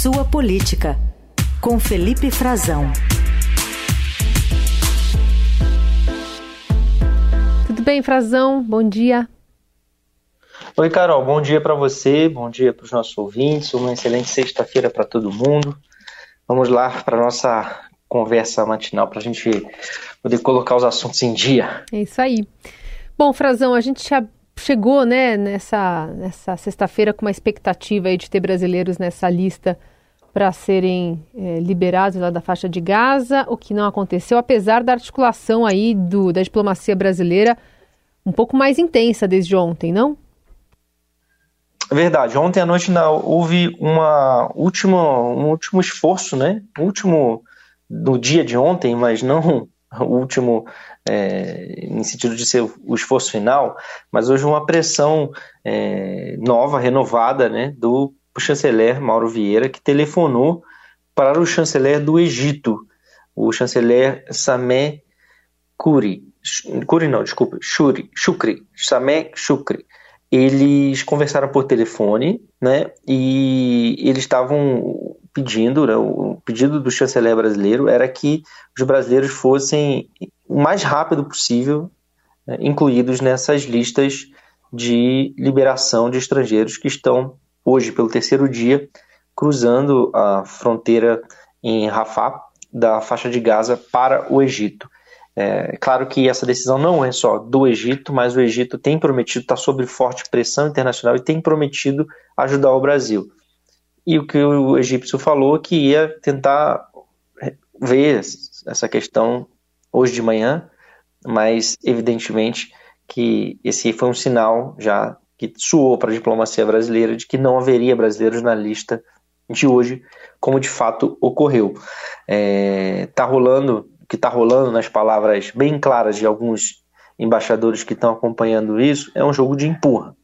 Sua Política, com Felipe Frazão. Tudo bem, Frazão? Bom dia. Oi, Carol. Bom dia para você, bom dia para os nossos ouvintes, uma excelente sexta-feira para todo mundo. Vamos lá para nossa conversa matinal para a gente poder colocar os assuntos em dia. É isso aí. Bom, Frazão, a gente já chegou né, nessa, nessa sexta-feira com uma expectativa de ter brasileiros nessa lista para serem é, liberados lá da faixa de Gaza, o que não aconteceu, apesar da articulação aí do, da diplomacia brasileira um pouco mais intensa desde ontem, não? Verdade. Ontem à noite houve uma última, um último esforço, né? último no dia de ontem, mas não último é, em sentido de ser o esforço final, mas hoje uma pressão é, nova, renovada, né, do chanceler Mauro Vieira, que telefonou para o chanceler do Egito, o chanceler Sameh Kuri, Kuri não, desculpa, Shuri, Shukri, Sameh Shukri. Eles conversaram por telefone, né, e eles estavam pedindo, né, o pedido do chanceler brasileiro era que os brasileiros fossem o mais rápido possível né, incluídos nessas listas de liberação de estrangeiros que estão hoje, pelo terceiro dia, cruzando a fronteira em Rafah, da faixa de Gaza, para o Egito. É claro que essa decisão não é só do Egito, mas o Egito tem prometido, está sob forte pressão internacional e tem prometido ajudar o Brasil. E o que o egípcio falou é que ia tentar ver essa questão hoje de manhã, mas evidentemente que esse foi um sinal já que suou para a diplomacia brasileira de que não haveria brasileiros na lista de hoje, como de fato ocorreu. É, tá rolando, que está rolando nas palavras bem claras de alguns embaixadores que estão acompanhando isso, é um jogo de empurra.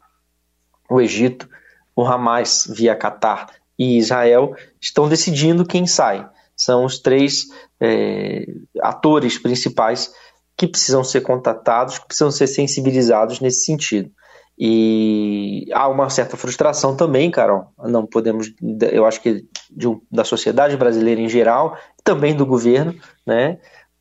O Egito, o Hamas via Catar e Israel estão decidindo quem sai. São os três é, atores principais que precisam ser contatados, que precisam ser sensibilizados nesse sentido. E há uma certa frustração também, Carol. Não podemos, eu acho que da sociedade brasileira em geral, também do governo, né,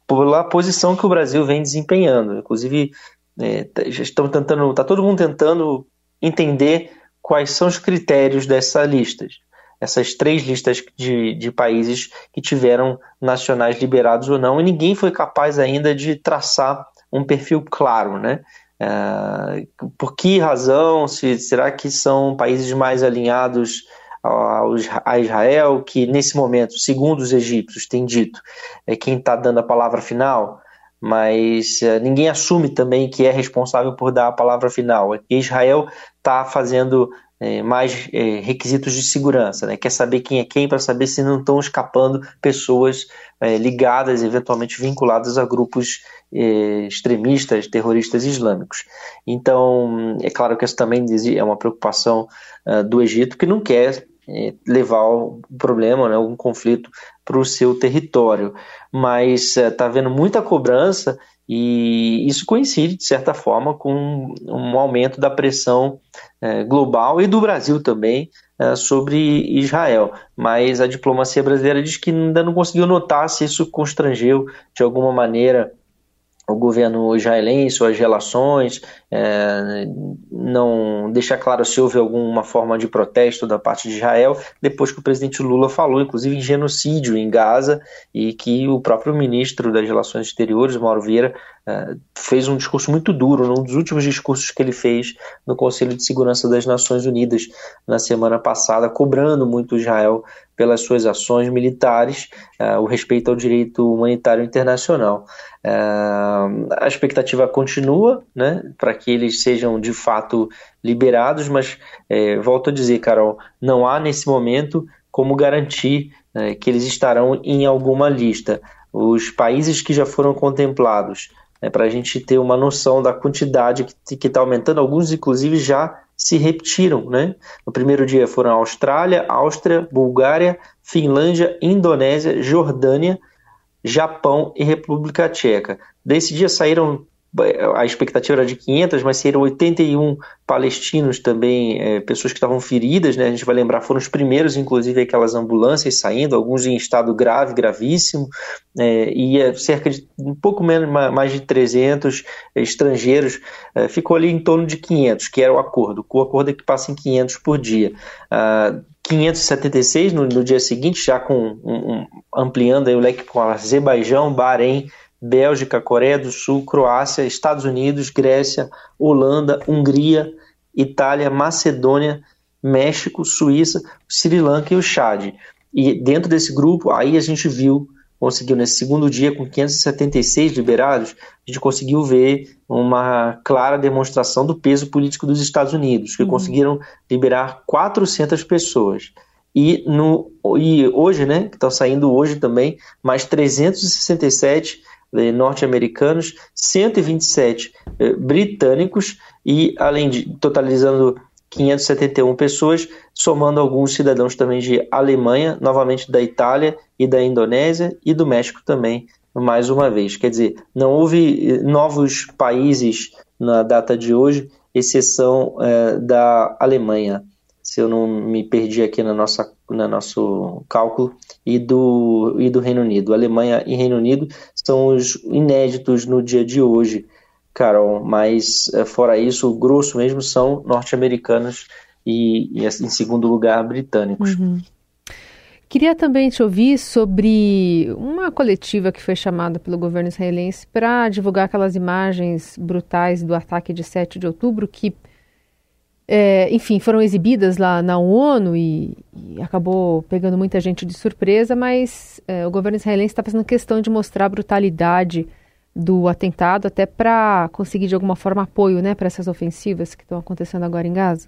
pela posição que o Brasil vem desempenhando. Inclusive, é, estão tentando, está todo mundo tentando entender quais são os critérios dessas listas essas três listas de, de países que tiveram nacionais liberados ou não, e ninguém foi capaz ainda de traçar um perfil claro, né? É, por que razão? Se, será que são países mais alinhados aos, a Israel, que nesse momento, segundo os egípcios, tem dito, é quem está dando a palavra final? Mas é, ninguém assume também que é responsável por dar a palavra final. Israel está fazendo é, mais é, requisitos de segurança, né? quer saber quem é quem para saber se não estão escapando pessoas é, ligadas, eventualmente vinculadas a grupos é, extremistas, terroristas islâmicos. Então, é claro que essa também é uma preocupação uh, do Egito, que não quer é, levar o problema, né, algum conflito para o seu território, mas está é, havendo muita cobrança e isso coincide, de certa forma, com um aumento da pressão é, global e do Brasil também é, sobre Israel. Mas a diplomacia brasileira diz que ainda não conseguiu notar se isso constrangeu de alguma maneira o governo israelense, suas relações, é, não deixa claro se houve alguma forma de protesto da parte de Israel, depois que o presidente Lula falou, inclusive, em genocídio em Gaza, e que o próprio ministro das Relações Exteriores, Mauro Vieira, é, fez um discurso muito duro, num dos últimos discursos que ele fez no Conselho de Segurança das Nações Unidas na semana passada, cobrando muito Israel pelas suas ações militares, uh, o respeito ao direito humanitário internacional. Uh, a expectativa continua né, para que eles sejam de fato liberados, mas é, volto a dizer, Carol, não há nesse momento como garantir né, que eles estarão em alguma lista. Os países que já foram contemplados, né, para a gente ter uma noção da quantidade que está aumentando, alguns inclusive já se repetiram. Né? No primeiro dia foram Austrália, Áustria, Bulgária, Finlândia, Indonésia, Jordânia, Japão e República Tcheca. Desse dia saíram a expectativa era de 500, mas seriam 81 palestinos também, é, pessoas que estavam feridas, né? A gente vai lembrar, foram os primeiros, inclusive, aquelas ambulâncias saindo, alguns em estado grave, gravíssimo, é, e é cerca de um pouco menos, mais de 300 estrangeiros, é, ficou ali em torno de 500, que era o acordo. O acordo é que passa em 500 por dia. Ah, 576 no, no, dia seguinte, já com um, um, ampliando o leque com Azerbaijão, Bahrein, Bélgica, Coreia do Sul, Croácia, Estados Unidos, Grécia, Holanda, Hungria, Itália, Macedônia, México, Suíça, Sri Lanka e o Chad. E dentro desse grupo, aí a gente viu, conseguiu nesse segundo dia, com 576 liberados, a gente conseguiu ver uma clara demonstração do peso político dos Estados Unidos, que uhum. conseguiram liberar 400 pessoas. E, no, e hoje, né, que estão saindo hoje também, mais 367 eh, norte-americanos, 127 eh, britânicos e, além de totalizando 571 pessoas, somando alguns cidadãos também de Alemanha, novamente da Itália e da Indonésia e do México também, mais uma vez. Quer dizer, não houve eh, novos países na data de hoje, exceção é, da Alemanha se eu não me perdi aqui na nossa, no nosso cálculo, e do, e do Reino Unido. Alemanha e Reino Unido são os inéditos no dia de hoje, Carol, mas é, fora isso, o grosso mesmo são norte-americanos e, e, em segundo lugar, britânicos. Uhum. Queria também te ouvir sobre uma coletiva que foi chamada pelo governo israelense para divulgar aquelas imagens brutais do ataque de 7 de outubro que é, enfim, foram exibidas lá na ONU e, e, acabou pegando muita gente de surpresa, mas é, o governo israelense está fazendo questão de mostrar a brutalidade do atentado, até para conseguir de alguma forma apoio né, para essas ofensivas que estão acontecendo agora em Gaza.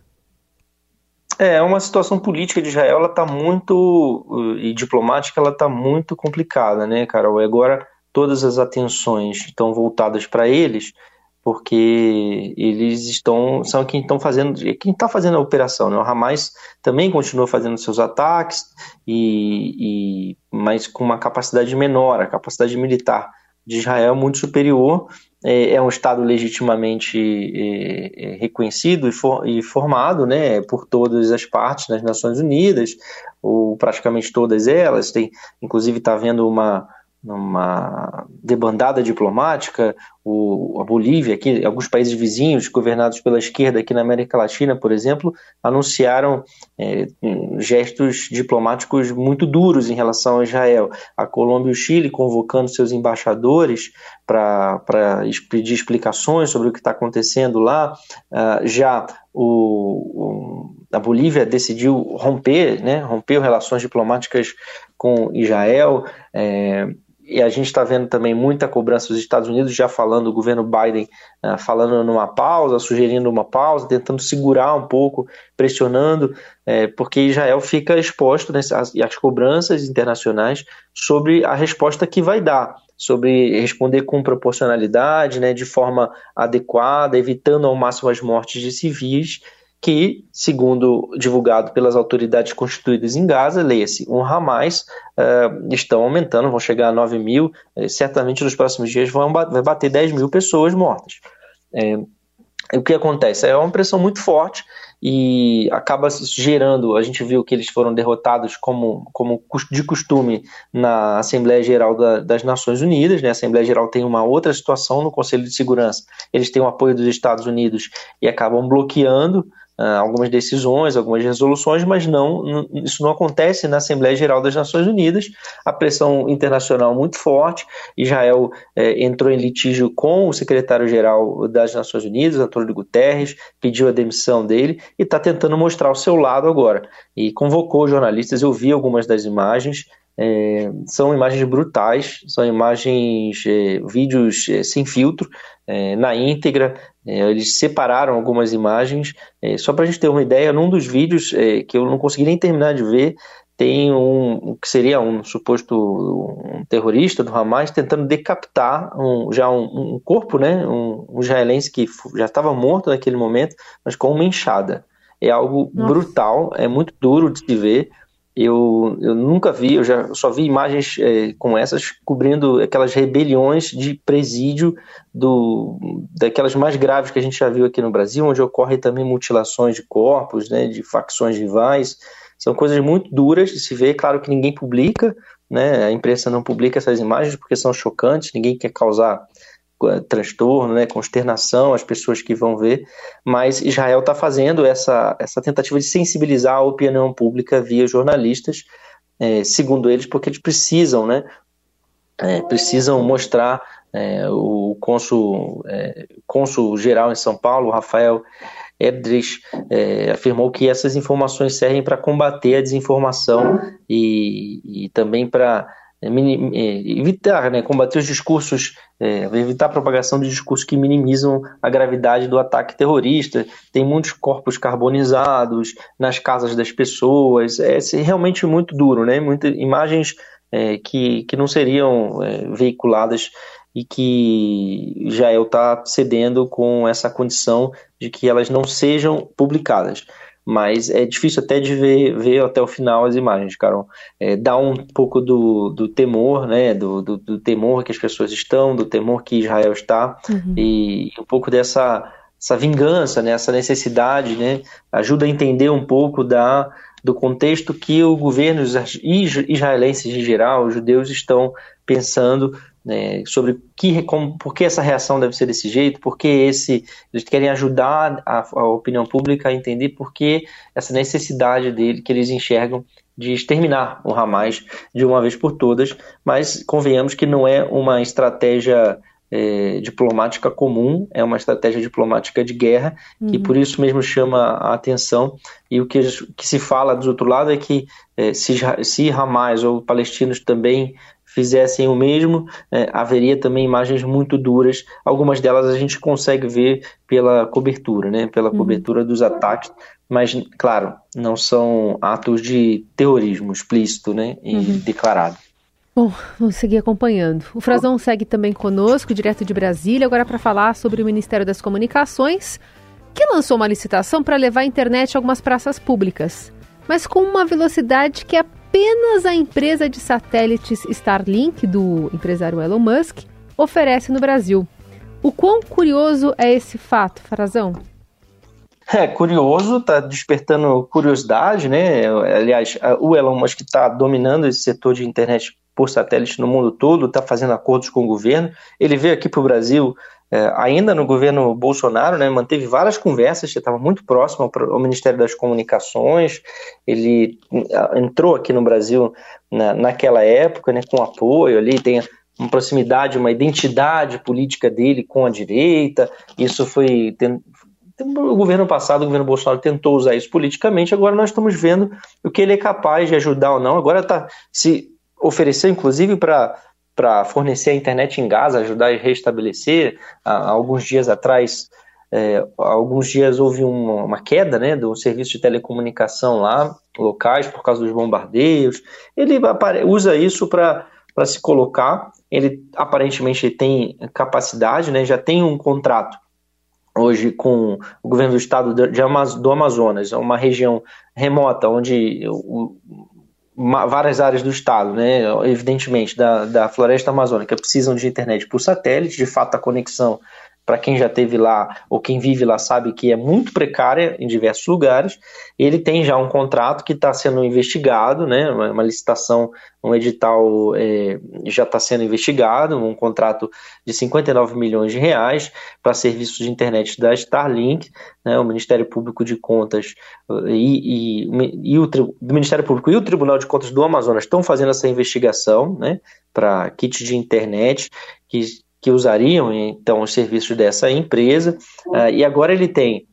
É, uma situação política de Israel, ela está muito, e diplomática, ela está muito complicada, né, Carol? Agora todas as atenções estão voltadas para eles, porque eles estão são quem estão fazendo quem está fazendo a operação né? o Hamas também continua fazendo seus ataques e, e mas com uma capacidade menor a capacidade militar de Israel é muito superior é, é um estado legitimamente é, é, reconhecido e, for, e, formado né por todas as partes nas Nações Unidas ou praticamente todas elas tem inclusive está havendo uma numa debandada diplomática, o, a Bolívia, aqui, alguns países vizinhos governados pela esquerda aqui na América Latina, por exemplo, anunciaram é, gestos diplomáticos muito duros em relação a Israel. A Colômbia e o Chile convocando seus embaixadores para pedir explicações sobre o que está acontecendo lá. Uh, já o, o, a Bolívia decidiu romper, né, romper relações diplomáticas com Israel. É, e a gente está vendo também muita cobrança dos Estados Unidos já falando, o governo Biden uh, falando numa pausa, sugerindo uma pausa, tentando segurar um pouco, pressionando, é, porque Israel fica exposto né, às, às cobranças internacionais sobre a resposta que vai dar, sobre responder com proporcionalidade, né, de forma adequada, evitando ao máximo as mortes de civis que, segundo divulgado pelas autoridades constituídas em Gaza, leia-se, um Hamas uh, estão aumentando, vão chegar a 9 mil, uh, certamente nos próximos dias vão vai bater 10 mil pessoas mortas. É, o que acontece? É uma pressão muito forte e acaba gerando, a gente viu que eles foram derrotados como, como de costume na Assembleia Geral da, das Nações Unidas, né? a Assembleia Geral tem uma outra situação no Conselho de Segurança, eles têm o apoio dos Estados Unidos e acabam bloqueando algumas decisões, algumas resoluções, mas não, isso não acontece na Assembleia Geral das Nações Unidas. A pressão internacional muito forte. Israel eh, entrou em litígio com o secretário-geral das Nações Unidas, Antônio Guterres, pediu a demissão dele e está tentando mostrar o seu lado agora. E convocou jornalistas, eu vi algumas das imagens. É, são imagens brutais, são imagens, é, vídeos é, sem filtro, na íntegra, é, eles separaram algumas imagens, é, só para a gente ter uma ideia, num dos vídeos é, que eu não consegui nem terminar de ver, tem um que seria um suposto um terrorista do Hamas tentando decapitar um, já um, um, corpo, né, um, um israelense que já estava morto naquele momento, mas com uma enxada. É algo Nossa. brutal, é muito duro de se ver. Eu, eu nunca vi, eu já só vi imagens é, como essas cobrindo aquelas rebeliões de presídio do, daquelas mais graves que a gente já viu aqui no Brasil, onde ocorrem também mutilações de corpos, né, de facções rivais. São coisas muito duras de se ver, claro que ninguém publica, né, a imprensa não publica essas imagens porque são chocantes, ninguém quer causar transtorno, né, consternação às pessoas que vão ver, mas Israel está fazendo essa, essa tentativa de sensibilizar a opinião pública via jornalistas, é, segundo eles, porque eles precisam, né, é, precisam mostrar é, o cônsul, é, geral em São Paulo, Rafael Erdrich, é, afirmou que essas informações servem para combater a desinformação e, e também para evitar, né, combater os discursos, é, evitar a propagação de discursos que minimizam a gravidade do ataque terrorista. Tem muitos corpos carbonizados nas casas das pessoas. É, é realmente muito duro, né? Muitas imagens é, que, que não seriam é, veiculadas e que Israel está cedendo com essa condição de que elas não sejam publicadas mas é difícil até de ver, ver até o final as imagens, Carol. É, dá um pouco do, do temor, né, do, do, do, temor que as pessoas estão, do temor que Israel está, uhum. e um pouco dessa essa vingança, né, essa necessidade, né, ajuda a entender um pouco da, do contexto que o governo israelense em geral, os judeus estão pensando né, sobre que, como, por que essa reação deve ser desse jeito, porque esse eles querem ajudar a, a, opinião pública a entender por que essa necessidade dele que eles enxergam de exterminar o Hamas de uma vez por todas, mas convenhamos que não é uma estratégia é, diplomática comum, é uma estratégia diplomática de guerra, uhum. que por isso mesmo chama a atenção. E o que, que se fala do outro lado é que é, se, se Hamas ou palestinos também fizessem o mesmo, é, haveria também imagens muito duras. Algumas delas a gente consegue ver pela cobertura, né, pela uhum. cobertura dos ataques, mas, claro, não são atos de terrorismo explícito né, e uhum. declarado. Bom, vamos seguir acompanhando. O Frazão segue também conosco, direto de Brasília, agora para falar sobre o Ministério das Comunicações, que lançou uma licitação para levar a internet a algumas praças públicas, mas com uma velocidade que apenas a empresa de satélites Starlink, do empresário Elon Musk, oferece no Brasil. O quão curioso é esse fato, Farazão? É curioso, está despertando curiosidade, né? Aliás, o Elon Musk está dominando esse setor de internet por satélite no mundo todo, está fazendo acordos com o governo. Ele veio aqui para o Brasil é, ainda no governo Bolsonaro, né, manteve várias conversas, estava muito próximo ao, ao, Ministério das Comunicações, ele entrou aqui no Brasil na, naquela época, né, com apoio ali, tem uma proximidade, uma identidade política dele com a direita, isso foi... Tem, o governo passado, o governo Bolsonaro tentou usar isso politicamente, agora nós estamos vendo o que ele é capaz de ajudar ou não, agora está se ofereceu inclusive para para fornecer a internet em Gaza, ajudar a restabelecer. Há, alguns dias atrás, é, alguns dias houve uma, uma, queda né, do serviço de telecomunicação lá, locais, por causa dos bombardeios. Ele usa isso para se colocar. Ele aparentemente tem capacidade, né, já tem um contrato hoje com o governo do estado do Amazonas, uma região remota onde o, várias áreas do estado, né, evidentemente, da, da floresta amazônica, precisam de internet por satélite, de fato a conexão para quem já teve lá ou quem vive lá sabe que é muito precária em diversos lugares. Ele tem já um contrato que está sendo investigado, né? Uma, uma, licitação, um edital é, já está sendo investigado, um contrato de 59 milhões de reais para serviços de internet da Starlink. Né? O Ministério Público de Contas e, e, e o do Ministério Público e o Tribunal de Contas do Amazonas estão fazendo essa investigação, né? Para kit de internet que que usariam então os serviços dessa empresa, uh, e agora ele tem,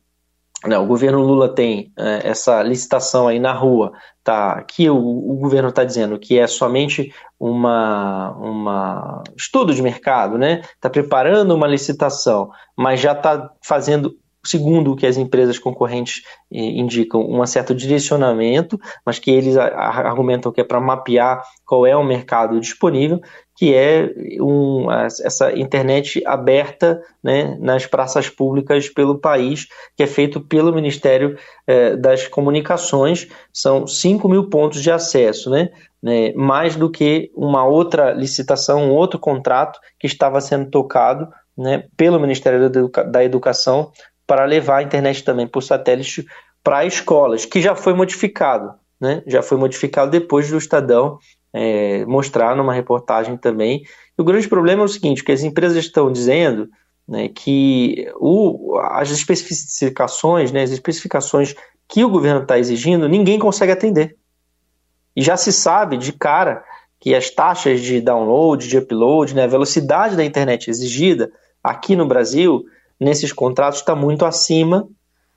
né, o governo Lula tem uh, essa licitação aí na rua, tá, que o, o governo está dizendo que é somente uma, uma estudo de mercado, né? Está preparando uma licitação, mas já está fazendo segundo o que as empresas concorrentes eh, indicam, um certo direcionamento, mas que eles argumentam que é para mapear qual é o mercado disponível, que é um, essa internet aberta né, nas praças públicas pelo país, que é feito pelo Ministério eh, das Comunicações. São 5 mil pontos de acesso, né, né, mais do que uma outra licitação, um outro contrato que estava sendo tocado né, pelo Ministério da Educação para levar a internet também por satélite para escolas, que já foi modificado, né? Já foi modificado depois do Estadão é, mostrar numa reportagem também. E o grande problema é o seguinte, que as empresas estão dizendo né, que o, as especificações, né, as especificações que o governo está exigindo, ninguém consegue atender. E já se sabe de cara que as taxas de download, de upload, né, a velocidade da internet exigida aqui no Brasil nesses contratos está muito acima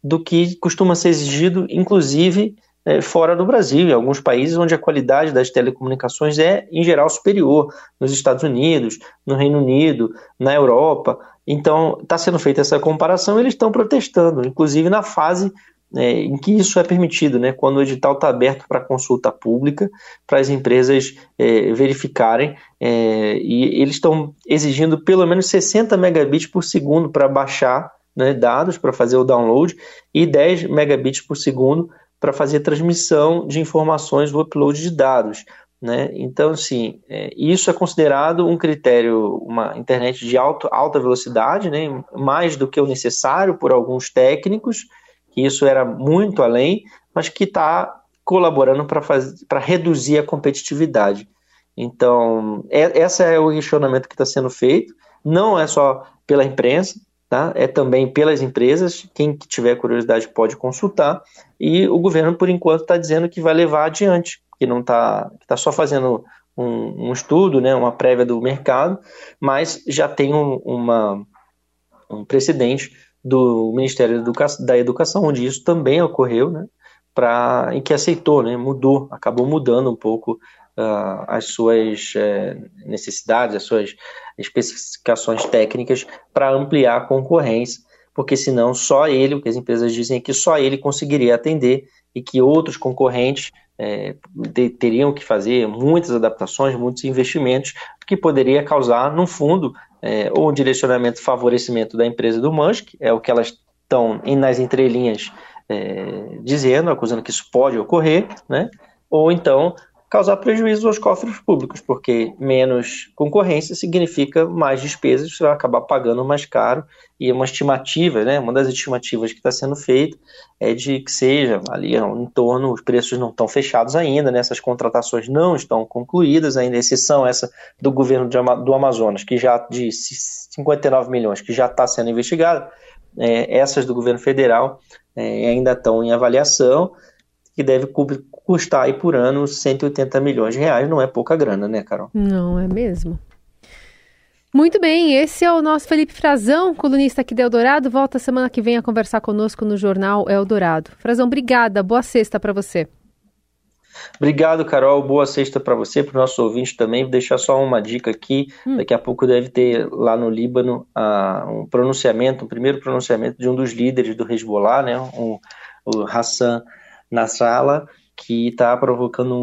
do que costuma ser exigido, inclusive é, fora do Brasil, em alguns países onde a qualidade das telecomunicações é, em geral, superior, nos Estados Unidos, no Reino Unido, na Europa. Então, está sendo feita essa comparação, eles estão protestando, inclusive na fase é, em que isso é permitido, né, quando o edital está aberto para consulta pública, para as empresas é, verificarem, é, e eles estão exigindo pelo menos 60 megabits por segundo para baixar né, dados, para fazer o download, e 10 megabits por segundo para fazer transmissão de informações, o upload de dados. Né? Então, assim, é, isso é considerado um critério, uma internet de alto, alta velocidade, né? mais do que o necessário por alguns técnicos, que isso era muito além, mas que está colaborando para reduzir a competitividade. Então, é, esse é o questionamento que está sendo feito, não é só pela imprensa, tá? é também pelas empresas, quem tiver curiosidade pode consultar, e o governo, por enquanto, está dizendo que vai levar adiante, que não está tá só fazendo um, um, estudo, né, uma prévia do mercado, mas já tem um, uma, um precedente do Ministério da Educação, onde isso também ocorreu, né, pra, em que aceitou, né, mudou, acabou mudando um pouco uh, as suas uh, necessidades, as suas especificações técnicas para ampliar a concorrência, porque senão só ele, o que as empresas dizem é que só ele conseguiria atender e que outros concorrentes é, teriam que fazer muitas adaptações, muitos investimentos, que poderia causar, no fundo, é, ou um direcionamento favorecimento da empresa do Musk, é o que elas estão nas entrelinhas é, dizendo, acusando que isso pode ocorrer, né? ou então causar prejuízo aos cofres públicos, porque menos concorrência significa mais despesas, você vai acabar pagando mais caro, e uma estimativa, né, uma das estimativas que está sendo feita é de que seja ali em torno, os preços não estão fechados ainda, né, essas contratações não estão concluídas ainda, exceção essa do governo de, do Amazonas, que já de 59 milhões, que já está sendo investigada, é, essas do governo federal é, ainda estão em avaliação, que deve custar aí por ano 180 milhões de reais. Não é pouca grana, né, Carol? Não é mesmo. Muito bem, esse é o nosso Felipe Frazão, colunista aqui do Eldorado. Volta semana que vem a conversar conosco no jornal Eldorado. Frazão, obrigada. Boa sexta para você. Obrigado, Carol. Boa sexta para você, para os nossos ouvintes também. Vou deixar só uma dica aqui. Hum. Daqui a pouco deve ter lá no Líbano uh, um pronunciamento, um primeiro pronunciamento de um dos líderes do Hezbollah, né, um, o Hassan Nasrallah, que está provocando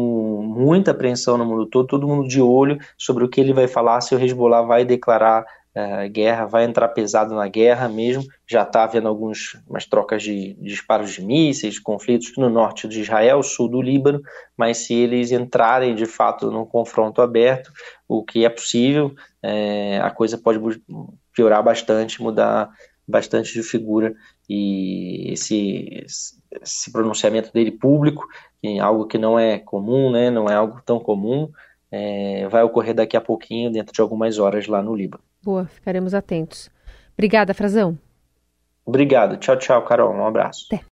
muita apreensão no mundo todo, todo mundo de olho sobre o que ele vai falar, se o Hezbollah vai declarar uh, guerra, vai entrar pesado na guerra mesmo. Já está havendo algumas trocas de, de, disparos de mísseis, conflitos no norte de Israel, sul do Líbano, mas se eles entrarem de fato num confronto aberto, o que é possível, é, a coisa pode piorar bastante, mudar bastante de figura e esse, esse pronunciamento dele público, em algo que não é comum, né, não é algo tão comum, é, vai ocorrer daqui a pouquinho, dentro de algumas horas lá no Líbano. Boa, ficaremos atentos. Obrigada, Frazão. Obrigado. Tchau, tchau, Carol. Um abraço. Até.